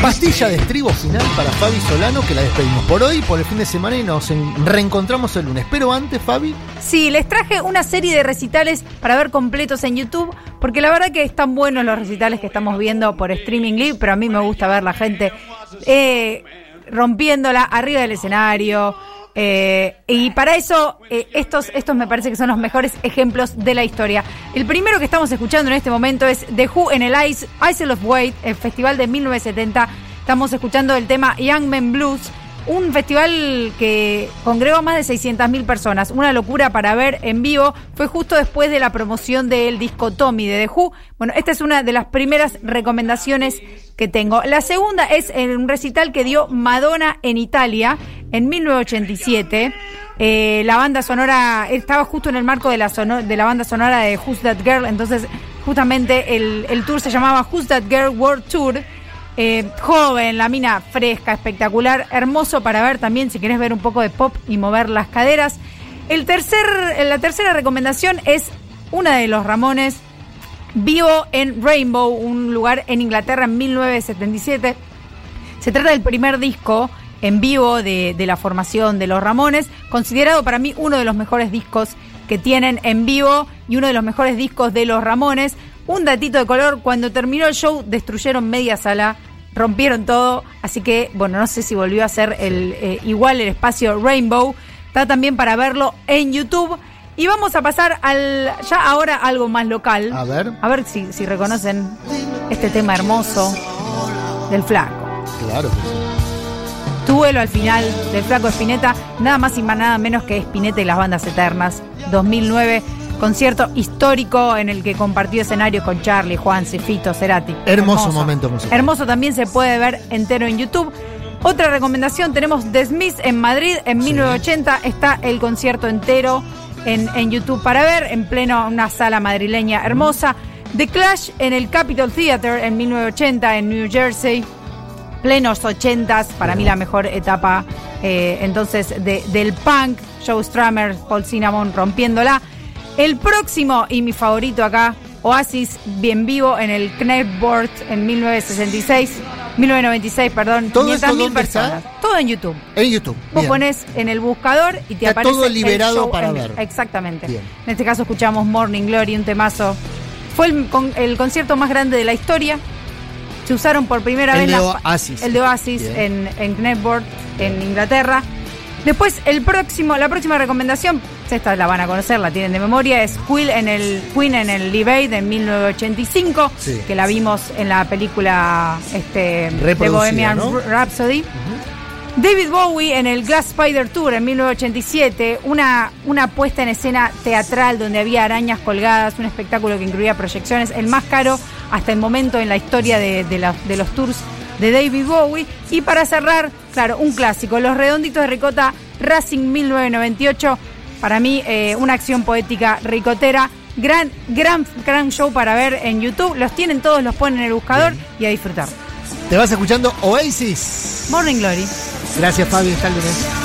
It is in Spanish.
Pastilla de estribo final para Fabi Solano, que la despedimos por hoy, por el fin de semana y nos en- reencontramos el lunes. Pero antes, Fabi, Sí, les traje una serie de recitales para ver completos en YouTube, porque la verdad que están buenos los recitales que estamos viendo por Streaming Live, pero a mí me gusta ver la gente eh, rompiéndola arriba del escenario. Eh, y para eso, eh, estos, estos me parece que son los mejores ejemplos de la historia. El primero que estamos escuchando en este momento es The Who en el Ice, Isle of Wight, el festival de 1970. Estamos escuchando el tema Young Men Blues. Un festival que congregó a más de 600.000 personas. Una locura para ver en vivo. Fue justo después de la promoción del disco Tommy de The Who. Bueno, esta es una de las primeras recomendaciones que tengo. La segunda es un recital que dio Madonna en Italia en 1987. Eh, la banda sonora estaba justo en el marco de la, de la banda sonora de Who's That Girl. Entonces, justamente el, el tour se llamaba Who's That Girl World Tour. Eh, joven, la mina fresca, espectacular, hermoso para ver también si querés ver un poco de pop y mover las caderas. El tercer, la tercera recomendación es una de los Ramones, vivo en Rainbow, un lugar en Inglaterra en 1977. Se trata del primer disco en vivo de, de la formación de los Ramones, considerado para mí uno de los mejores discos que tienen en vivo y uno de los mejores discos de los Ramones. Un datito de color, cuando terminó el show destruyeron media sala, rompieron todo, así que bueno, no sé si volvió a ser el, eh, igual el espacio Rainbow. Está también para verlo en YouTube. Y vamos a pasar al ya ahora algo más local. A ver. A ver si, si reconocen este tema hermoso del flaco. claro que sí. Duelo al final del Flaco Espineta, nada más y más nada menos que Espineta y las bandas eternas. 2009, concierto histórico en el que compartió escenario con Charlie, Juan, Fito, Cerati. Hermoso momento musical. Hermoso también se puede ver entero en YouTube. Otra recomendación, tenemos The Smiths en Madrid en 1980, está el concierto entero en, en YouTube para ver, en pleno una sala madrileña hermosa. The Clash en el Capitol Theater en 1980 en New Jersey plenos ochentas, para mí la mejor etapa eh, entonces de- del punk, Joe Strummer, Paul Cinnamon rompiéndola. El próximo y mi favorito acá, Oasis bien vivo en el Knepboard en 1966, 1996, perdón, ¿Todo esto 500.000 dónde está? personas. Todo en YouTube. En YouTube. Vos bien. pones en el buscador y te Está aparece todo el liberado show para en- ver. Exactamente. Bien. En este caso escuchamos Morning Glory, un temazo. Fue el, con- el concierto más grande de la historia. Se usaron por primera El vez de Oasis. el de Oasis Bien. en, en Knepboard, en Inglaterra. Después, el próximo, la próxima recomendación, esta la van a conocer, la tienen de memoria, es Queen en el, Queen en el Live Aid de 1985, Sí. que la vimos en la película este, de Bohemian ¿no? Rhapsody. David Bowie en el Glass Spider Tour en 1987, una, una puesta en escena teatral donde había arañas colgadas, un espectáculo que incluía proyecciones, el más caro hasta el momento en la historia de, de la- de los tours de David Bowie. Y para cerrar, claro, un clásico, Los Redonditos de Ricota, Racing 1998, para mí eh, una acción poética ricotera. Gran, gran, gran show para ver en YouTube. Los tienen todos, los ponen en el buscador y a disfrutar. Te vas escuchando Oasis. Morning Glory. Gracias, Fabi. Hasta el lunes.